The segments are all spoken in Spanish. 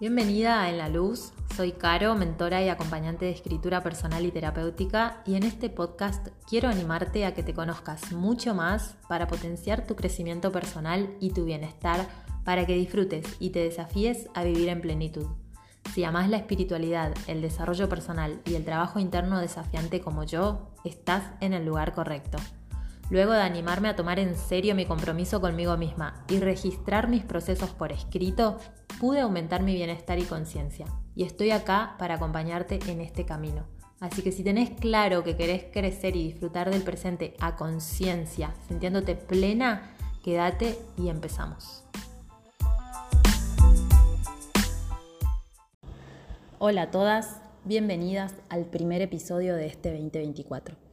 Bienvenida a En la Luz, soy Caro, mentora y acompañante de escritura personal y terapéutica y en este podcast quiero animarte a que te conozcas mucho más para potenciar tu crecimiento personal y tu bienestar para que disfrutes y te desafíes a vivir en plenitud. Si amas la espiritualidad, el desarrollo personal y el trabajo interno desafiante como yo, estás en el lugar correcto. Luego de animarme a tomar en serio mi compromiso conmigo misma y registrar mis procesos por escrito, pude aumentar mi bienestar y conciencia. Y estoy acá para acompañarte en este camino. Así que si tenés claro que querés crecer y disfrutar del presente a conciencia, sintiéndote plena, quédate y empezamos. Hola a todas, bienvenidas al primer episodio de este 2024.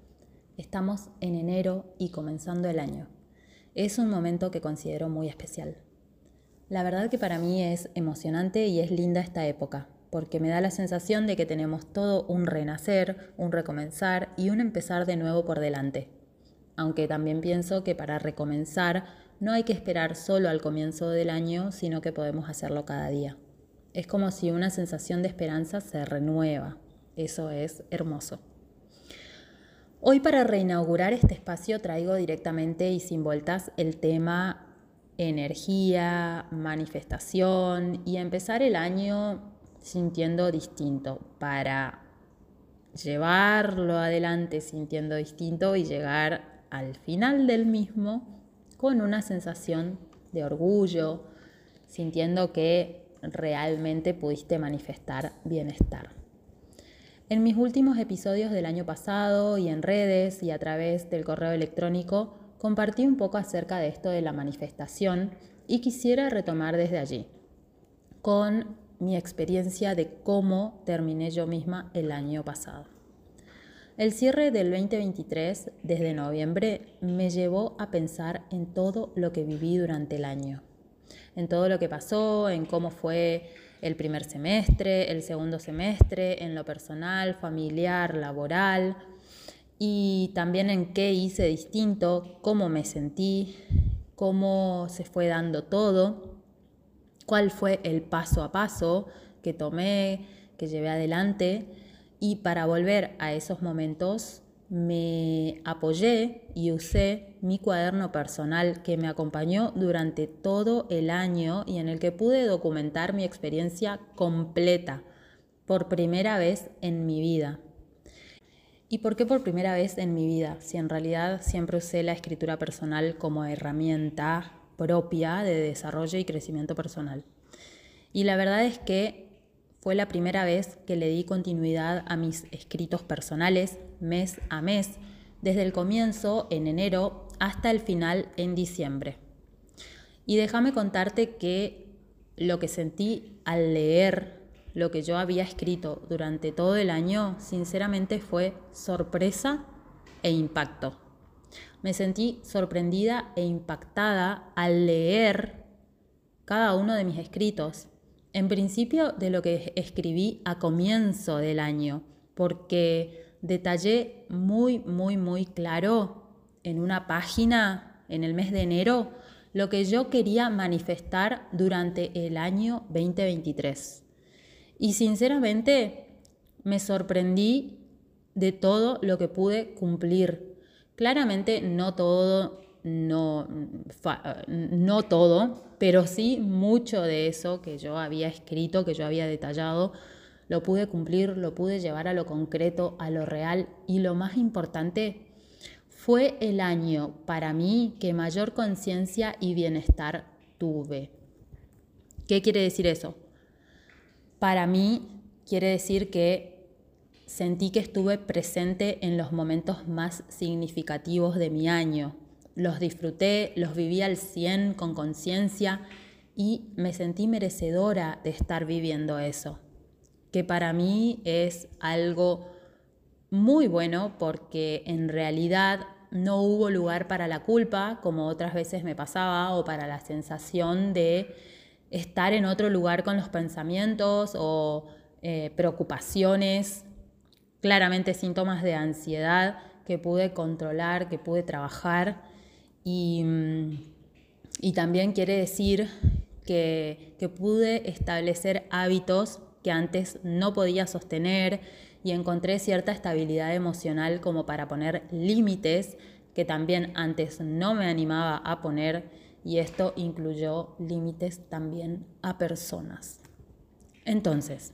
Estamos en enero y comenzando el año. Es un momento que considero muy especial. La verdad que para mí es emocionante y es linda esta época, porque me da la sensación de que tenemos todo un renacer, un recomenzar y un empezar de nuevo por delante. Aunque también pienso que para recomenzar no hay que esperar solo al comienzo del año, sino que podemos hacerlo cada día. Es como si una sensación de esperanza se renueva. Eso es hermoso. Hoy para reinaugurar este espacio traigo directamente y sin vueltas el tema energía, manifestación y empezar el año sintiendo distinto para llevarlo adelante sintiendo distinto y llegar al final del mismo con una sensación de orgullo, sintiendo que realmente pudiste manifestar bienestar. En mis últimos episodios del año pasado y en redes y a través del correo electrónico compartí un poco acerca de esto de la manifestación y quisiera retomar desde allí, con mi experiencia de cómo terminé yo misma el año pasado. El cierre del 2023 desde noviembre me llevó a pensar en todo lo que viví durante el año, en todo lo que pasó, en cómo fue el primer semestre, el segundo semestre, en lo personal, familiar, laboral, y también en qué hice distinto, cómo me sentí, cómo se fue dando todo, cuál fue el paso a paso que tomé, que llevé adelante, y para volver a esos momentos me apoyé y usé mi cuaderno personal que me acompañó durante todo el año y en el que pude documentar mi experiencia completa por primera vez en mi vida. ¿Y por qué por primera vez en mi vida? Si en realidad siempre usé la escritura personal como herramienta propia de desarrollo y crecimiento personal. Y la verdad es que fue la primera vez que le di continuidad a mis escritos personales mes a mes, desde el comienzo en enero hasta el final en diciembre. Y déjame contarte que lo que sentí al leer lo que yo había escrito durante todo el año, sinceramente fue sorpresa e impacto. Me sentí sorprendida e impactada al leer cada uno de mis escritos en principio de lo que escribí a comienzo del año, porque detallé muy, muy, muy claro en una página en el mes de enero lo que yo quería manifestar durante el año 2023. Y sinceramente me sorprendí de todo lo que pude cumplir. Claramente no todo, no, no todo, pero sí mucho de eso que yo había escrito, que yo había detallado, lo pude cumplir, lo pude llevar a lo concreto, a lo real y lo más importante, fue el año para mí que mayor conciencia y bienestar tuve. ¿Qué quiere decir eso? Para mí quiere decir que sentí que estuve presente en los momentos más significativos de mi año, los disfruté, los viví al 100 con conciencia y me sentí merecedora de estar viviendo eso, que para mí es algo muy bueno porque en realidad no hubo lugar para la culpa, como otras veces me pasaba, o para la sensación de estar en otro lugar con los pensamientos o eh, preocupaciones, claramente síntomas de ansiedad que pude controlar, que pude trabajar y, también quiere decir que, que pude establecer hábitos que antes no podía sostener y encontré cierta estabilidad emocional como para poner límites que también antes no me animaba a poner y esto incluyó límites también a personas. Entonces,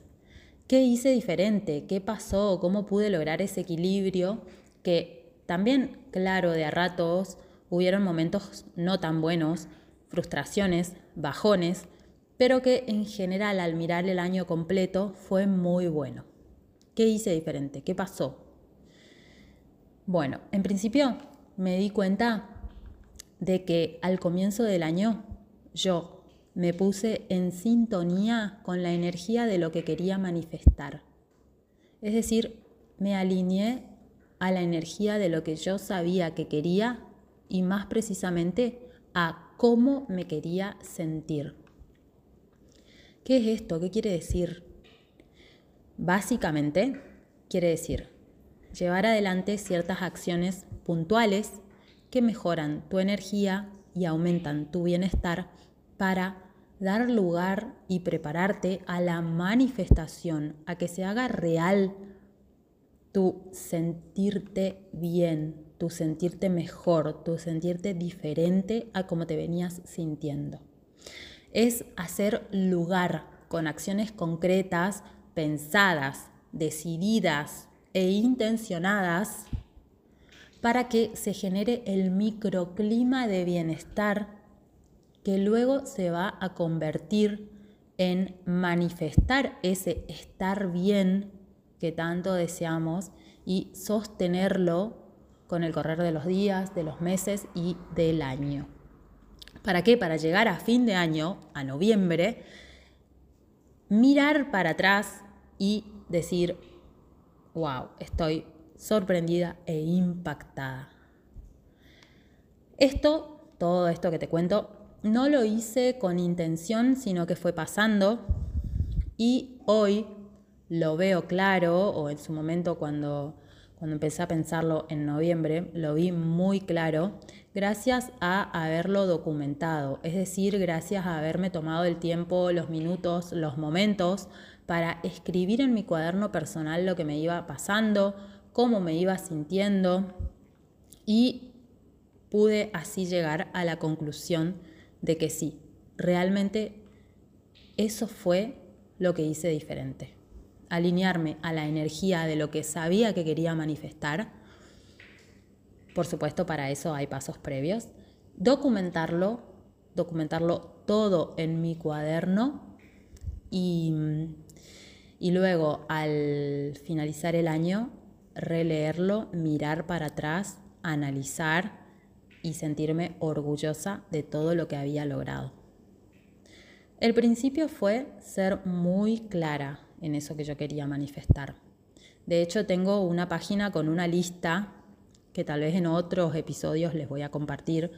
¿qué hice diferente? ¿Qué pasó? ¿Cómo pude lograr ese equilibrio? Que también, claro, de a ratos hubieron momentos no tan buenos, frustraciones, bajones, pero que en general al mirar el año completo fue muy bueno. ¿Qué hice diferente? ¿Qué pasó? Bueno, en principio me di cuenta de que al comienzo del año yo me puse en sintonía con la energía de lo que quería manifestar. Es decir, me alineé a la energía de lo que yo sabía que quería y más precisamente a cómo me quería sentir. ¿Qué es esto? ¿Qué quiere decir? Básicamente, quiere decir llevar adelante ciertas acciones puntuales que mejoran tu energía y aumentan tu bienestar para dar lugar y prepararte a la manifestación, a que se haga real tu sentirte bien, tu sentirte mejor, tu sentirte diferente a como te venías sintiendo. Es hacer lugar con acciones concretas, pensadas, decididas e intencionadas para que se genere el microclima de bienestar que luego se va a convertir en manifestar ese estar bien que tanto deseamos y sostenerlo con el correr de los días, de los meses y del año. ¿Para qué? Para llegar a fin de año, a noviembre, mirar para atrás y decir, wow, estoy sorprendida e impactada. Esto, todo esto que te cuento, no lo hice con intención, sino que fue pasando y hoy lo veo claro, o en su momento cuando, cuando empecé a pensarlo en noviembre, lo vi muy claro, gracias a haberlo documentado, es decir, gracias a haberme tomado el tiempo, los minutos, los momentos para escribir en mi cuaderno personal lo que me iba pasando, cómo me iba sintiendo y pude así llegar a la conclusión de que sí, realmente eso fue lo que hice diferente. Alinearme a la energía de lo que sabía que quería manifestar. Por supuesto, para eso hay pasos previos. Documentarlo, documentarlo todo en mi cuaderno y, y luego al finalizar el año releerlo, mirar para atrás, analizar y sentirme orgullosa de todo lo que había logrado. El principio fue ser muy clara en eso que yo quería manifestar. De hecho, tengo una página con una lista que tal vez en otros episodios les voy a compartir,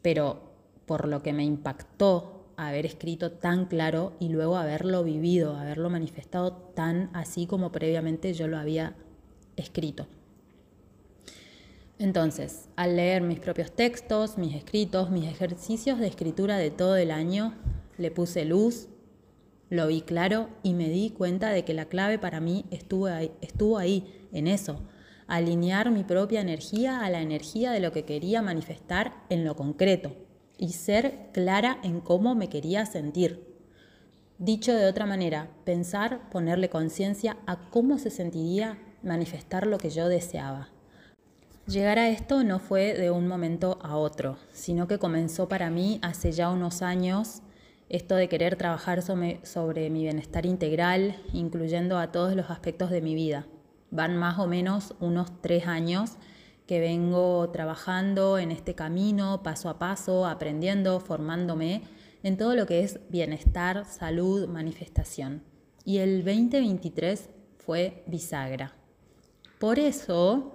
pero por lo que me impactó haber escrito tan claro y luego haberlo vivido, haberlo manifestado tan así como previamente yo lo había escrito. Entonces, al leer mis propios textos, mis escritos, mis ejercicios de escritura de todo el año, le puse luz, lo vi claro y me di cuenta de que la clave para mí estuvo ahí, estuvo ahí en eso, alinear mi propia energía a la energía de lo que quería manifestar en lo concreto y ser clara en cómo me quería sentir. Dicho de otra manera, pensar, ponerle conciencia a cómo se sentiría manifestar lo que yo deseaba. Llegar a esto no fue de un momento a otro, sino que comenzó para mí hace ya unos años esto de querer trabajar sobre, mi bienestar integral, incluyendo a todos los aspectos de mi vida. Van más o menos unos tres años que vengo trabajando en este camino, paso a paso, aprendiendo, formándome en todo lo que es bienestar, salud, manifestación. Y el 2023 fue bisagra. Por eso,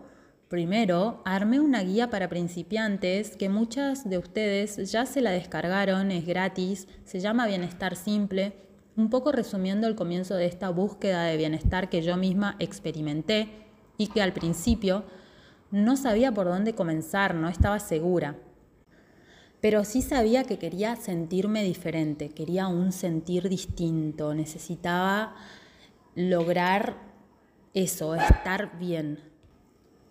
primero, armé una guía para principiantes que muchas de ustedes ya se la descargaron, es gratis, se llama Bienestar Simple, un poco resumiendo el comienzo de esta búsqueda de bienestar que yo misma experimenté y que al principio no sabía por dónde comenzar, no estaba segura. pero sí sabía que quería sentirme diferente, quería un sentir distinto, necesitaba lograr eso, estar bien.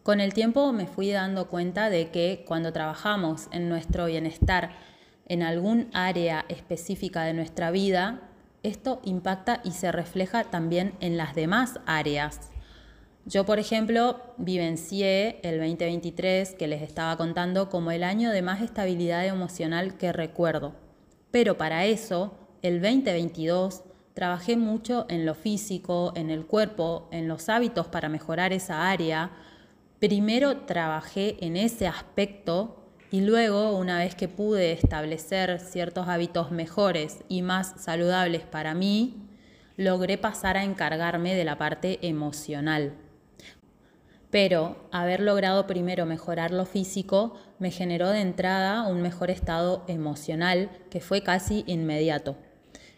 Con el tiempo me fui dando cuenta de que cuando trabajamos en nuestro bienestar en algún área específica de nuestra vida, esto impacta y se refleja también en las demás áreas. Yo, por ejemplo, vivencié el 2023 que les estaba contando como el año de más estabilidad emocional que recuerdo. Pero para eso, el 2022 trabajé mucho en lo físico, en el cuerpo, en los hábitos para mejorar esa área. Primero trabajé en ese aspecto y luego, una vez que pude establecer ciertos hábitos mejores y más saludables para mí, logré pasar a encargarme de la parte emocional. Pero haber logrado primero mejorar lo físico me generó de entrada un mejor estado emocional que fue casi inmediato.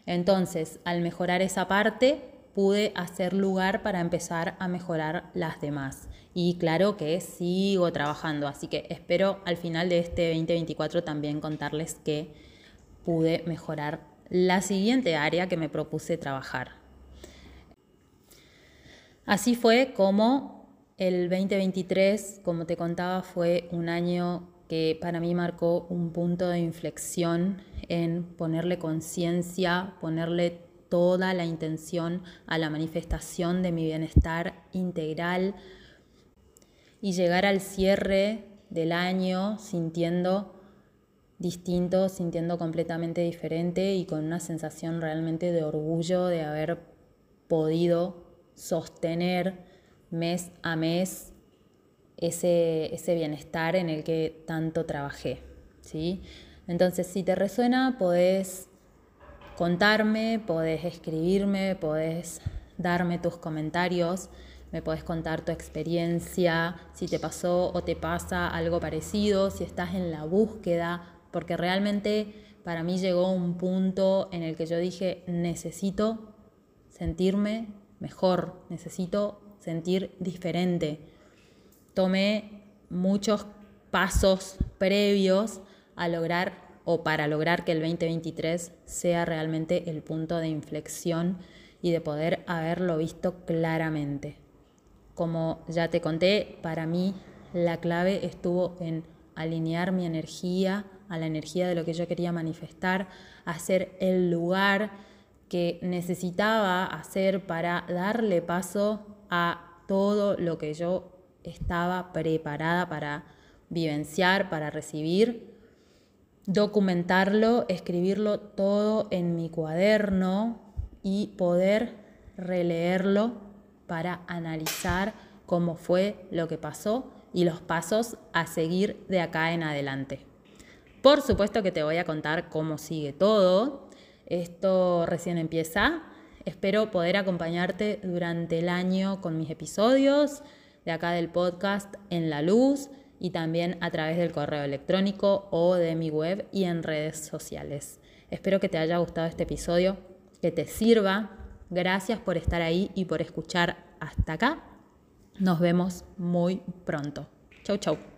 Entonces, al mejorar esa parte, pude hacer lugar para empezar a mejorar las demás. Y claro que sigo trabajando, así que espero al final de este 2024 también contarles que pude mejorar la siguiente área que me propuse trabajar. Así fue como el 2023, como te contaba, fue un año que para mí marcó un punto de inflexión en ponerle conciencia, ponerle toda la intención a la manifestación de mi bienestar integral y llegar al cierre del año sintiendo distinto, sintiendo completamente diferente y con una sensación realmente de orgullo de haber podido sostener mes a mes ese, ese bienestar en el que tanto trabajé. ¿sí? Entonces, si te resuena, podés contarme, podés escribirme, podés darme tus comentarios, me podés contar tu experiencia, si te pasó o te pasa algo parecido, si estás en la búsqueda, porque realmente para mí llegó un punto en el que yo dije, necesito sentirme mejor, necesito sentir diferente. Tomé muchos pasos previos a lograr o para lograr que el 2023 sea realmente el punto de inflexión y de poder haberlo visto claramente. Como ya te conté, para mí la clave estuvo en alinear mi energía a la energía de lo que yo quería manifestar, hacer el lugar que necesitaba hacer para darle paso a todo lo que yo estaba preparada para vivenciar, para recibir, documentarlo, escribirlo todo en mi cuaderno y poder releerlo para analizar cómo fue lo que pasó y los pasos a seguir de acá en adelante. Por supuesto que te voy a contar cómo sigue todo. Esto recién empieza. Espero poder acompañarte durante el año con mis episodios de acá del podcast en la luz y también a través del correo electrónico o de mi web y en redes sociales. Espero que te haya gustado este episodio, que te sirva. Gracias por estar ahí y por escuchar hasta acá. Nos vemos muy pronto. Chau, chau.